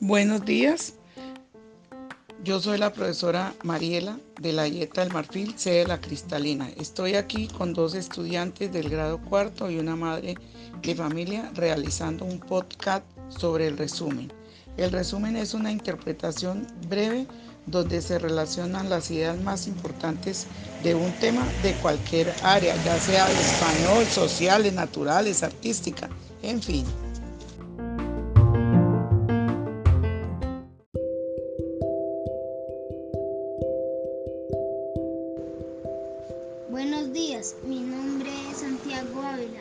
Buenos días. Yo soy la profesora Mariela de la Dieta del Marfil, sede de la Cristalina. Estoy aquí con dos estudiantes del grado cuarto y una madre de familia realizando un podcast sobre el resumen. El resumen es una interpretación breve donde se relacionan las ideas más importantes de un tema de cualquier área, ya sea español, sociales, naturales, artística, en fin. Buenos días, mi nombre es Santiago Ávila.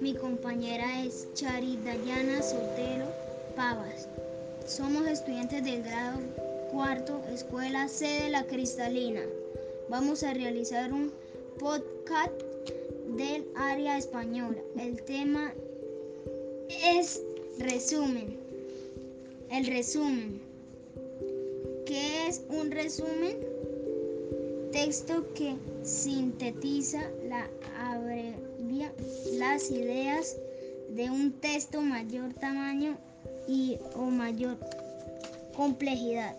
Mi compañera es Charit Dayana Sotero Pavas. Somos estudiantes del grado cuarto, escuela C de la Cristalina. Vamos a realizar un podcast del área española. El tema es resumen. El resumen. ¿Qué es un resumen? texto que sintetiza la abrevia las ideas de un texto mayor tamaño y o mayor complejidad.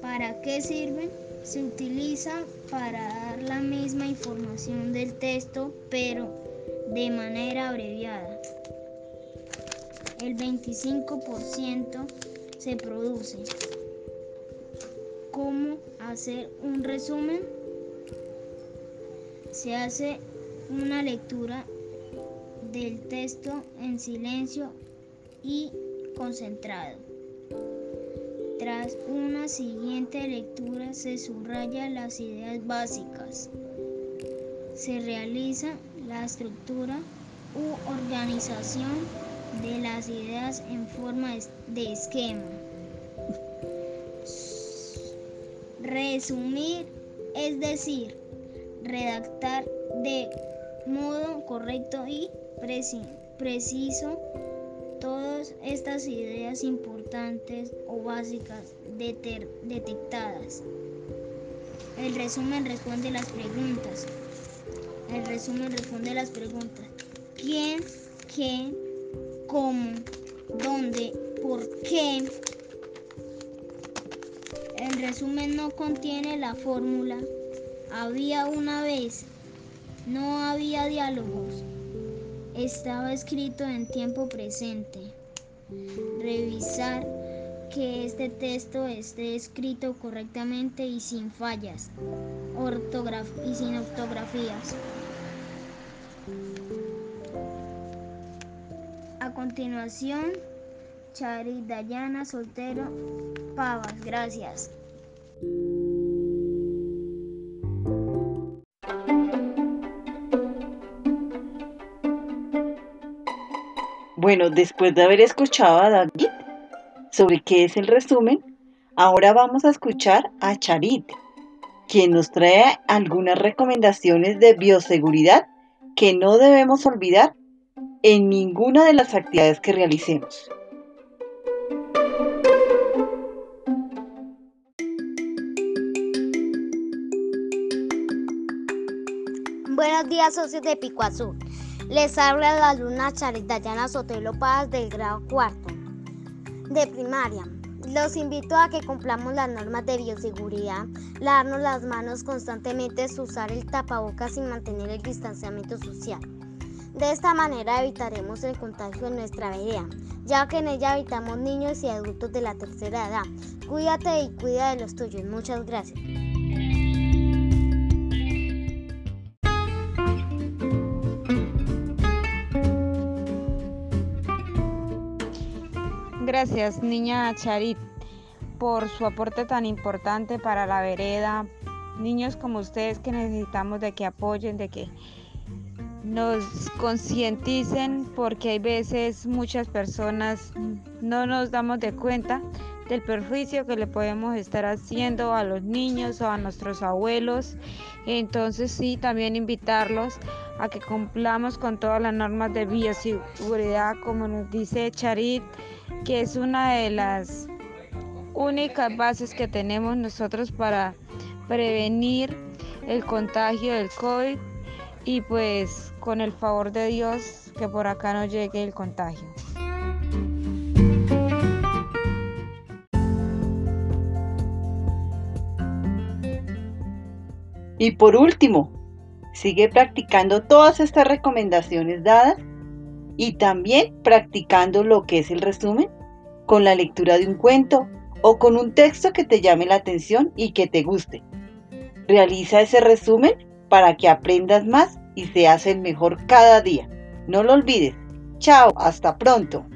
¿Para qué sirve? Se utiliza para dar la misma información del texto, pero de manera abreviada. El 25% se produce. ¿Cómo hacer un resumen? Se hace una lectura del texto en silencio y concentrado. Tras una siguiente lectura se subraya las ideas básicas. Se realiza la estructura u organización de las ideas en forma de esquema. Resumir es decir, redactar de modo correcto y preciso todas estas ideas importantes o básicas detectadas. El resumen responde las preguntas. El resumen responde las preguntas. ¿Quién? ¿Qué? ¿Cómo? ¿Dónde? ¿Por qué? El resumen no contiene la fórmula. Había una vez. No había diálogos. Estaba escrito en tiempo presente. Revisar que este texto esté escrito correctamente y sin fallas y sin ortografías. A continuación, Chari Dayana Soltero Pavas. Gracias. Bueno, después de haber escuchado a David sobre qué es el resumen, ahora vamos a escuchar a Charit, quien nos trae algunas recomendaciones de bioseguridad que no debemos olvidar en ninguna de las actividades que realicemos. Buenos días, socios de Pico Azul. Les habla la alumna Charita Yana Sotelo Paz del grado cuarto de primaria. Los invito a que cumplamos las normas de bioseguridad, lavarnos las manos constantemente, usar el tapabocas y mantener el distanciamiento social. De esta manera evitaremos el contagio en nuestra vereda, ya que en ella habitamos niños y adultos de la tercera edad. Cuídate y cuida de los tuyos. Muchas gracias. Gracias, niña Charit, por su aporte tan importante para la vereda. Niños como ustedes que necesitamos de que apoyen, de que nos concienticen, porque hay veces muchas personas no nos damos de cuenta del perjuicio que le podemos estar haciendo a los niños o a nuestros abuelos. Entonces sí, también invitarlos a que cumplamos con todas las normas de bioseguridad, como nos dice Charit que es una de las únicas bases que tenemos nosotros para prevenir el contagio del COVID y pues con el favor de Dios que por acá no llegue el contagio. Y por último, sigue practicando todas estas recomendaciones dadas y también practicando lo que es el resumen con la lectura de un cuento o con un texto que te llame la atención y que te guste. Realiza ese resumen para que aprendas más y seas el mejor cada día. No lo olvides. Chao, hasta pronto.